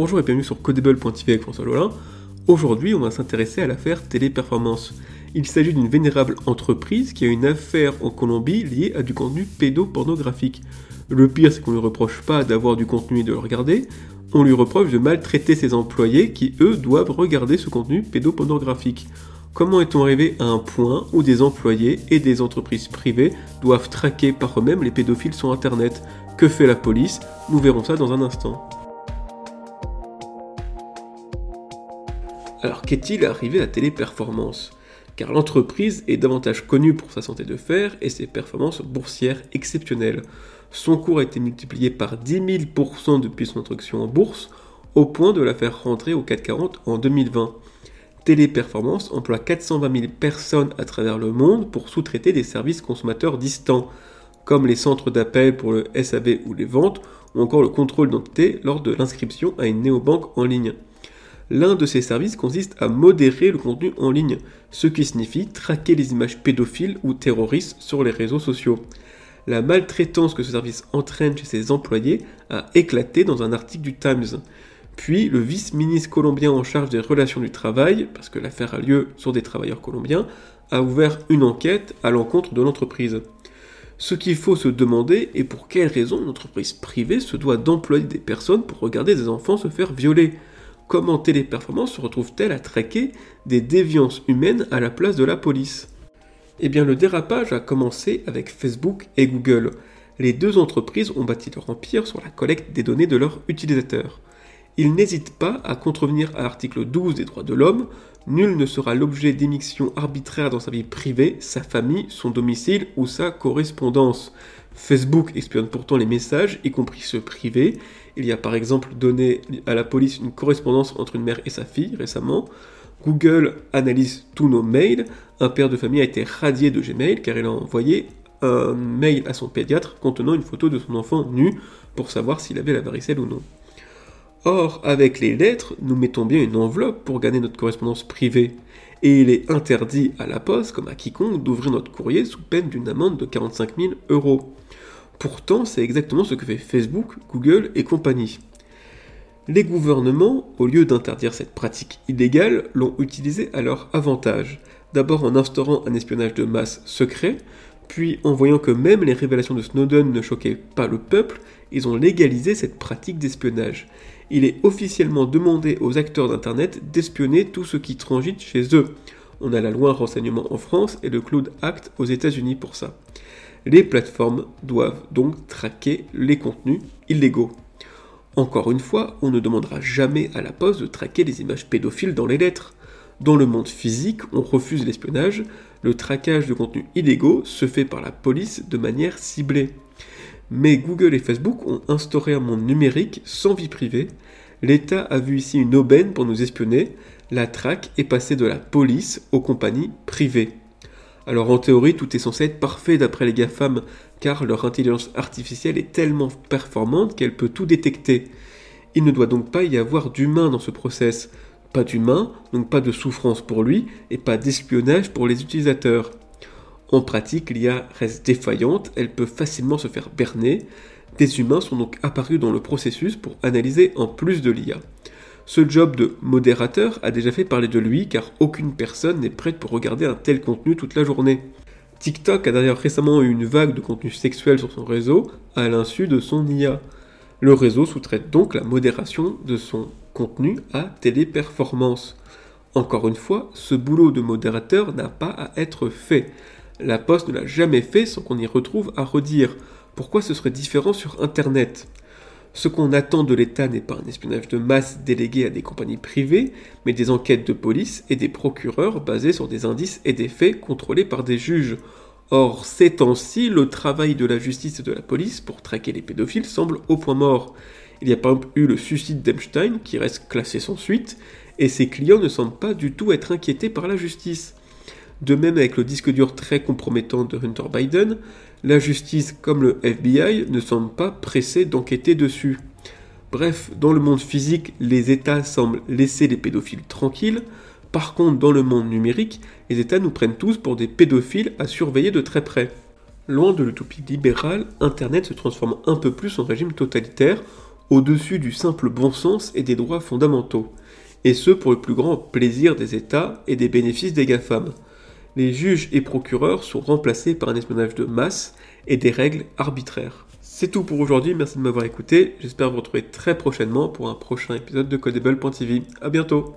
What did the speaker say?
Bonjour et bienvenue sur Codable.tv avec François Lolin. Aujourd'hui, on va s'intéresser à l'affaire Téléperformance. Il s'agit d'une vénérable entreprise qui a une affaire en Colombie liée à du contenu pédopornographique. Le pire, c'est qu'on lui reproche pas d'avoir du contenu et de le regarder, on lui reproche de maltraiter ses employés qui, eux, doivent regarder ce contenu pédopornographique. Comment est-on arrivé à un point où des employés et des entreprises privées doivent traquer par eux-mêmes les pédophiles sur Internet? Que fait la police? Nous verrons ça dans un instant. Alors qu'est-il arrivé à Téléperformance? Car l'entreprise est davantage connue pour sa santé de fer et ses performances boursières exceptionnelles. Son cours a été multiplié par 10 000% depuis son introduction en bourse, au point de la faire rentrer au 440 en 2020. Téléperformance emploie 420 000 personnes à travers le monde pour sous-traiter des services consommateurs distants, comme les centres d'appel pour le SAV ou les ventes, ou encore le contrôle d'identité lors de l'inscription à une néobanque en ligne. L'un de ces services consiste à modérer le contenu en ligne, ce qui signifie traquer les images pédophiles ou terroristes sur les réseaux sociaux. La maltraitance que ce service entraîne chez ses employés a éclaté dans un article du Times. Puis le vice-ministre colombien en charge des relations du travail, parce que l'affaire a lieu sur des travailleurs colombiens, a ouvert une enquête à l'encontre de l'entreprise. Ce qu'il faut se demander est pour quelle raison une entreprise privée se doit d'employer des personnes pour regarder des enfants se faire violer comment Téléperformance se retrouve-t-elle à traquer des déviances humaines à la place de la police? Eh bien le dérapage a commencé avec Facebook et Google. Les deux entreprises ont bâti leur empire sur la collecte des données de leurs utilisateurs. Ils n'hésitent pas à contrevenir à l'article 12 des droits de l'homme, nul ne sera l'objet d'émissions arbitraires dans sa vie privée, sa famille, son domicile ou sa correspondance. Facebook espionne pourtant les messages, y compris ceux privés. Il y a par exemple donné à la police une correspondance entre une mère et sa fille récemment. Google analyse tous nos mails. Un père de famille a été radié de Gmail car il a envoyé un mail à son pédiatre contenant une photo de son enfant nu pour savoir s'il avait la varicelle ou non. Or, avec les lettres, nous mettons bien une enveloppe pour gagner notre correspondance privée. Et il est interdit à la poste, comme à quiconque, d'ouvrir notre courrier sous peine d'une amende de 45 000 euros. Pourtant, c'est exactement ce que fait Facebook, Google et compagnie. Les gouvernements, au lieu d'interdire cette pratique illégale, l'ont utilisée à leur avantage. D'abord en instaurant un espionnage de masse secret, puis en voyant que même les révélations de Snowden ne choquaient pas le peuple, ils ont légalisé cette pratique d'espionnage. Il est officiellement demandé aux acteurs d'Internet d'espionner tout ce qui transite chez eux. On a la loi renseignement en France et le Cloud Act aux États-Unis pour ça. Les plateformes doivent donc traquer les contenus illégaux. Encore une fois, on ne demandera jamais à la poste de traquer les images pédophiles dans les lettres. Dans le monde physique, on refuse l'espionnage, le traquage de contenus illégaux se fait par la police de manière ciblée. Mais Google et Facebook ont instauré un monde numérique sans vie privée. L'État a vu ici une aubaine pour nous espionner. La traque est passée de la police aux compagnies privées. Alors en théorie, tout est censé être parfait d'après les GAFAM, car leur intelligence artificielle est tellement performante qu'elle peut tout détecter. Il ne doit donc pas y avoir d'humain dans ce process. Pas d'humain, donc pas de souffrance pour lui, et pas d'espionnage pour les utilisateurs. En pratique, l'IA reste défaillante, elle peut facilement se faire berner. Des humains sont donc apparus dans le processus pour analyser en plus de l'IA. Ce job de modérateur a déjà fait parler de lui car aucune personne n'est prête pour regarder un tel contenu toute la journée. TikTok a d'ailleurs récemment eu une vague de contenu sexuel sur son réseau à l'insu de son IA. Le réseau sous-traite donc la modération de son contenu à téléperformance. Encore une fois, ce boulot de modérateur n'a pas à être fait. La Poste ne l'a jamais fait sans qu'on y retrouve à redire. Pourquoi ce serait différent sur Internet? Ce qu'on attend de l'État n'est pas un espionnage de masse délégué à des compagnies privées, mais des enquêtes de police et des procureurs basés sur des indices et des faits contrôlés par des juges. Or, ces temps-ci, le travail de la justice et de la police pour traquer les pédophiles semble au point mort. Il y a par exemple eu le suicide d'Epstein qui reste classé sans suite, et ses clients ne semblent pas du tout être inquiétés par la justice. De même avec le disque dur très compromettant de Hunter Biden, la justice comme le FBI ne semblent pas pressés d'enquêter dessus. Bref, dans le monde physique, les États semblent laisser les pédophiles tranquilles. Par contre, dans le monde numérique, les États nous prennent tous pour des pédophiles à surveiller de très près. Loin de l'utopie libérale, Internet se transforme un peu plus en régime totalitaire, au-dessus du simple bon sens et des droits fondamentaux, et ce pour le plus grand plaisir des États et des bénéfices des GAFAM. Les juges et procureurs sont remplacés par un espionnage de masse et des règles arbitraires. C'est tout pour aujourd'hui, merci de m'avoir écouté, j'espère vous retrouver très prochainement pour un prochain épisode de Codable.tv. A bientôt